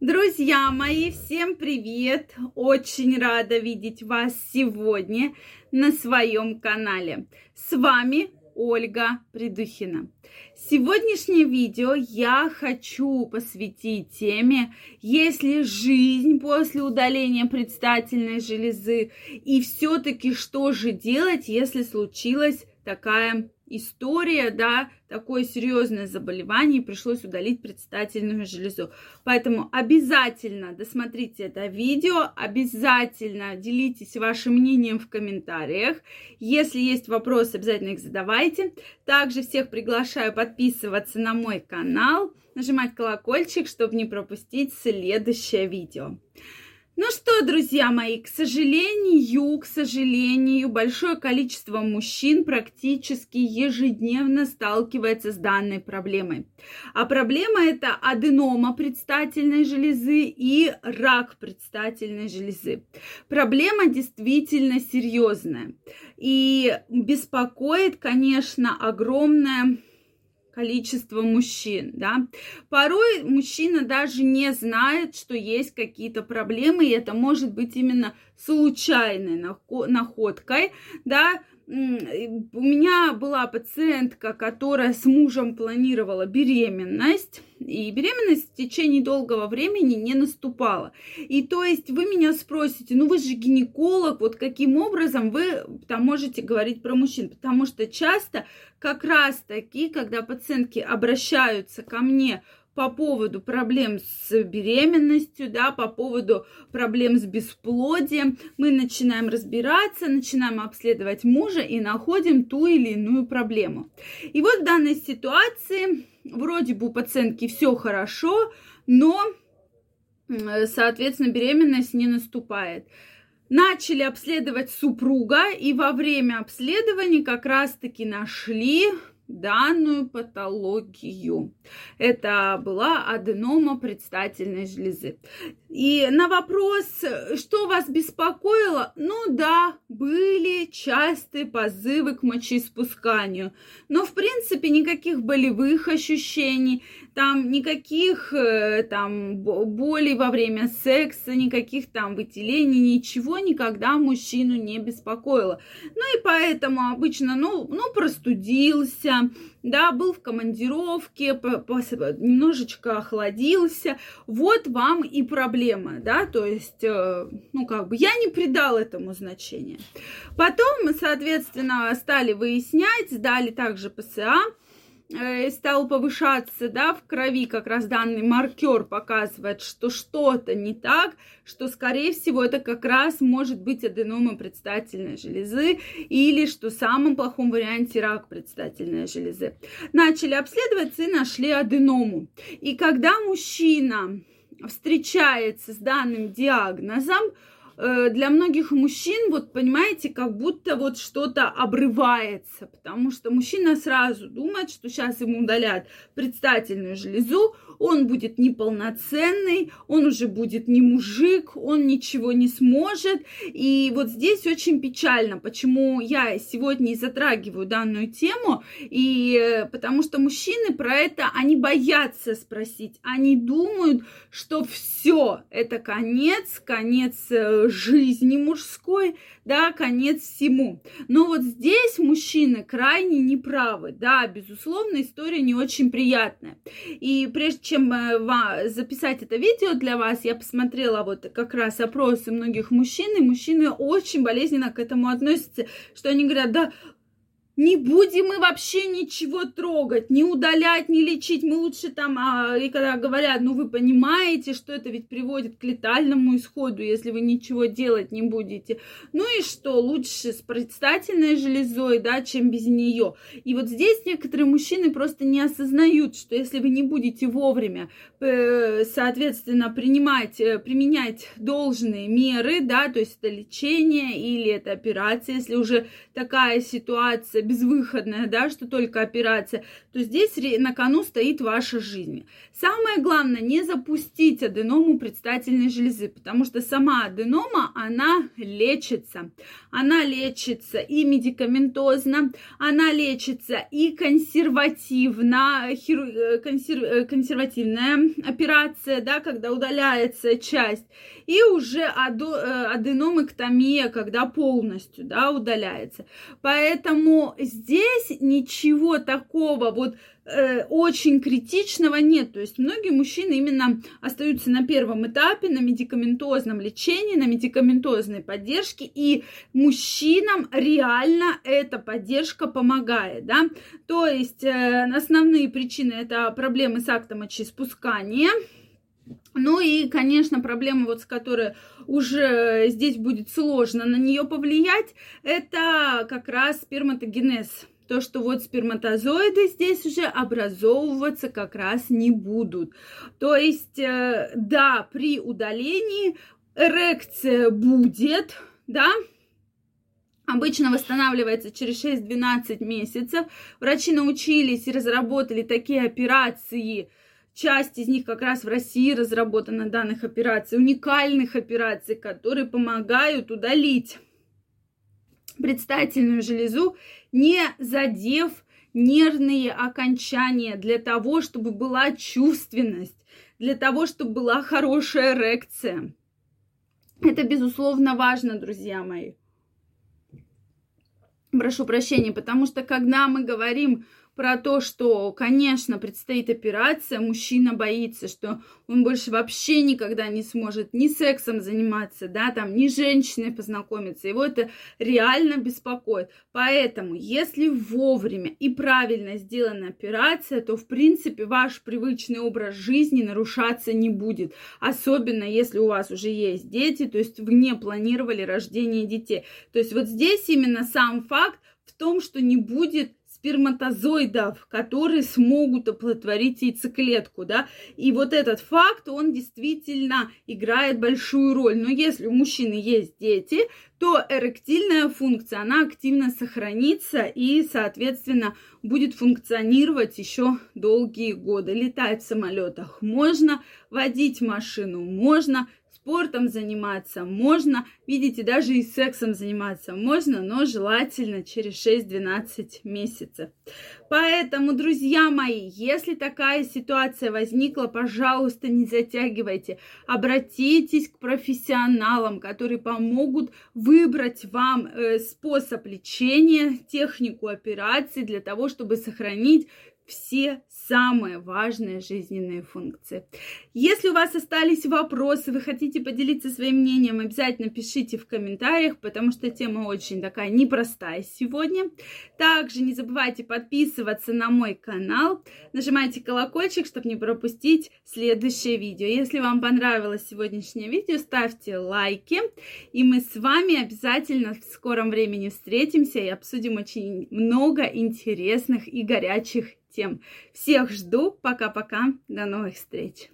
Друзья мои, всем привет! Очень рада видеть вас сегодня на своем канале. С вами Ольга Придухина. Сегодняшнее видео я хочу посвятить теме, если жизнь после удаления предстательной железы и все-таки что же делать, если случилась такая история, да, такое серьезное заболевание, и пришлось удалить предстательную железу. Поэтому обязательно досмотрите это видео, обязательно делитесь вашим мнением в комментариях. Если есть вопросы, обязательно их задавайте. Также всех приглашаю подписываться на мой канал, нажимать колокольчик, чтобы не пропустить следующее видео. Ну что, друзья мои, к сожалению, к сожалению, большое количество мужчин практически ежедневно сталкивается с данной проблемой. А проблема это аденома предстательной железы и рак предстательной железы. Проблема действительно серьезная и беспокоит, конечно, огромное количество мужчин, да. Порой мужчина даже не знает, что есть какие-то проблемы, и это может быть именно случайной находкой, да, у меня была пациентка, которая с мужем планировала беременность, и беременность в течение долгого времени не наступала. И то есть вы меня спросите, ну вы же гинеколог, вот каким образом вы там можете говорить про мужчин? Потому что часто как раз таки, когда пациентки обращаются ко мне по поводу проблем с беременностью, да, по поводу проблем с бесплодием. Мы начинаем разбираться, начинаем обследовать мужа и находим ту или иную проблему. И вот в данной ситуации вроде бы у пациентки все хорошо, но, соответственно, беременность не наступает начали обследовать супруга, и во время обследования как раз-таки нашли данную патологию. Это была аденома предстательной железы. И на вопрос, что вас беспокоило, ну да, были частые позывы к мочеиспусканию, но в принципе никаких болевых ощущений, там никаких э, там болей во время секса, никаких там выделений, ничего никогда мужчину не беспокоило. Ну и поэтому обычно, ну, ну простудился, да, был в командировке, немножечко охладился, вот вам и проблема, да, то есть, э, ну, как бы я не придал этому значения. Потом, соответственно, стали выяснять, сдали также ПСА, стал повышаться, да, в крови как раз данный маркер показывает, что что-то не так, что, скорее всего, это как раз может быть аденома предстательной железы или, что в самом плохом варианте, рак предстательной железы. Начали обследоваться и нашли аденому. И когда мужчина встречается с данным диагнозом, Э, для многих мужчин, вот понимаете, как будто вот что-то обрывается, потому что мужчина сразу думает, что сейчас ему удалят предстательную железу, он будет неполноценный, он уже будет не мужик, он ничего не сможет. И вот здесь очень печально, почему я сегодня затрагиваю данную тему, и э, потому что мужчины про это, они боятся спросить, они думают, что все, это конец, конец э, жизни мужской, да, конец всему. Но вот здесь мужчины крайне неправы, да, безусловно, история не очень приятная. И прежде чем э, записать это видео для вас, я посмотрела вот как раз опросы многих мужчин, и мужчины очень болезненно к этому относятся, что они говорят, да, не будем мы вообще ничего трогать, не удалять, не лечить. Мы лучше там, а, и когда говорят, ну вы понимаете, что это ведь приводит к летальному исходу, если вы ничего делать не будете. Ну и что, лучше с предстательной железой, да, чем без нее. И вот здесь некоторые мужчины просто не осознают, что если вы не будете вовремя, э, соответственно, принимать, э, применять должные меры, да, то есть это лечение или это операция, если уже такая ситуация безвыходная, да, что только операция, то здесь на кону стоит ваша жизнь. Самое главное, не запустить аденому предстательной железы, потому что сама аденома, она лечится. Она лечится и медикаментозно, она лечится и консервативно, хиру, э, консер, э, консервативная операция, да, когда удаляется часть, и уже э, аденомэктомия, когда полностью, да, удаляется. Поэтому здесь ничего такого вот э, очень критичного нет. То есть многие мужчины именно остаются на первом этапе, на медикаментозном лечении, на медикаментозной поддержке, и мужчинам реально эта поддержка помогает, да. То есть э, основные причины это проблемы с актом мочеиспускания, ну и, конечно, проблема, вот с которой уже здесь будет сложно на нее повлиять, это как раз сперматогенез. То, что вот сперматозоиды здесь уже образовываться как раз не будут. То есть, э, да, при удалении эрекция будет, да, обычно восстанавливается через 6-12 месяцев. Врачи научились и разработали такие операции, Часть из них как раз в России разработана данных операций, уникальных операций, которые помогают удалить предстательную железу, не задев нервные окончания для того, чтобы была чувственность, для того, чтобы была хорошая эрекция. Это, безусловно, важно, друзья мои. Прошу прощения, потому что когда мы говорим про то, что, конечно, предстоит операция, мужчина боится, что он больше вообще никогда не сможет ни сексом заниматься, да, там, ни женщиной познакомиться. Его это реально беспокоит. Поэтому, если вовремя и правильно сделана операция, то, в принципе, ваш привычный образ жизни нарушаться не будет. Особенно, если у вас уже есть дети, то есть вы не планировали рождение детей. То есть вот здесь именно сам факт в том, что не будет сперматозоидов, которые смогут оплодотворить яйцеклетку, да, и вот этот факт, он действительно играет большую роль. Но если у мужчины есть дети, то эректильная функция, она активно сохранится и, соответственно, будет функционировать еще долгие годы. Летать в самолетах можно, водить машину можно, спортом заниматься можно, видите, даже и сексом заниматься можно, но желательно через 6-12 месяцев. Поэтому, друзья мои, если такая ситуация возникла, пожалуйста, не затягивайте. Обратитесь к профессионалам, которые помогут выбрать вам э, способ лечения, технику операции для того, чтобы сохранить все самые важные жизненные функции. Если у вас остались вопросы, вы хотите поделиться своим мнением, обязательно пишите в комментариях, потому что тема очень такая непростая сегодня. Также не забывайте подписываться на мой канал, нажимайте колокольчик, чтобы не пропустить следующее видео. Если вам понравилось сегодняшнее видео, ставьте лайки, и мы с вами обязательно в скором времени встретимся и обсудим очень много интересных и горячих тем. Всех жду. Пока-пока. До новых встреч.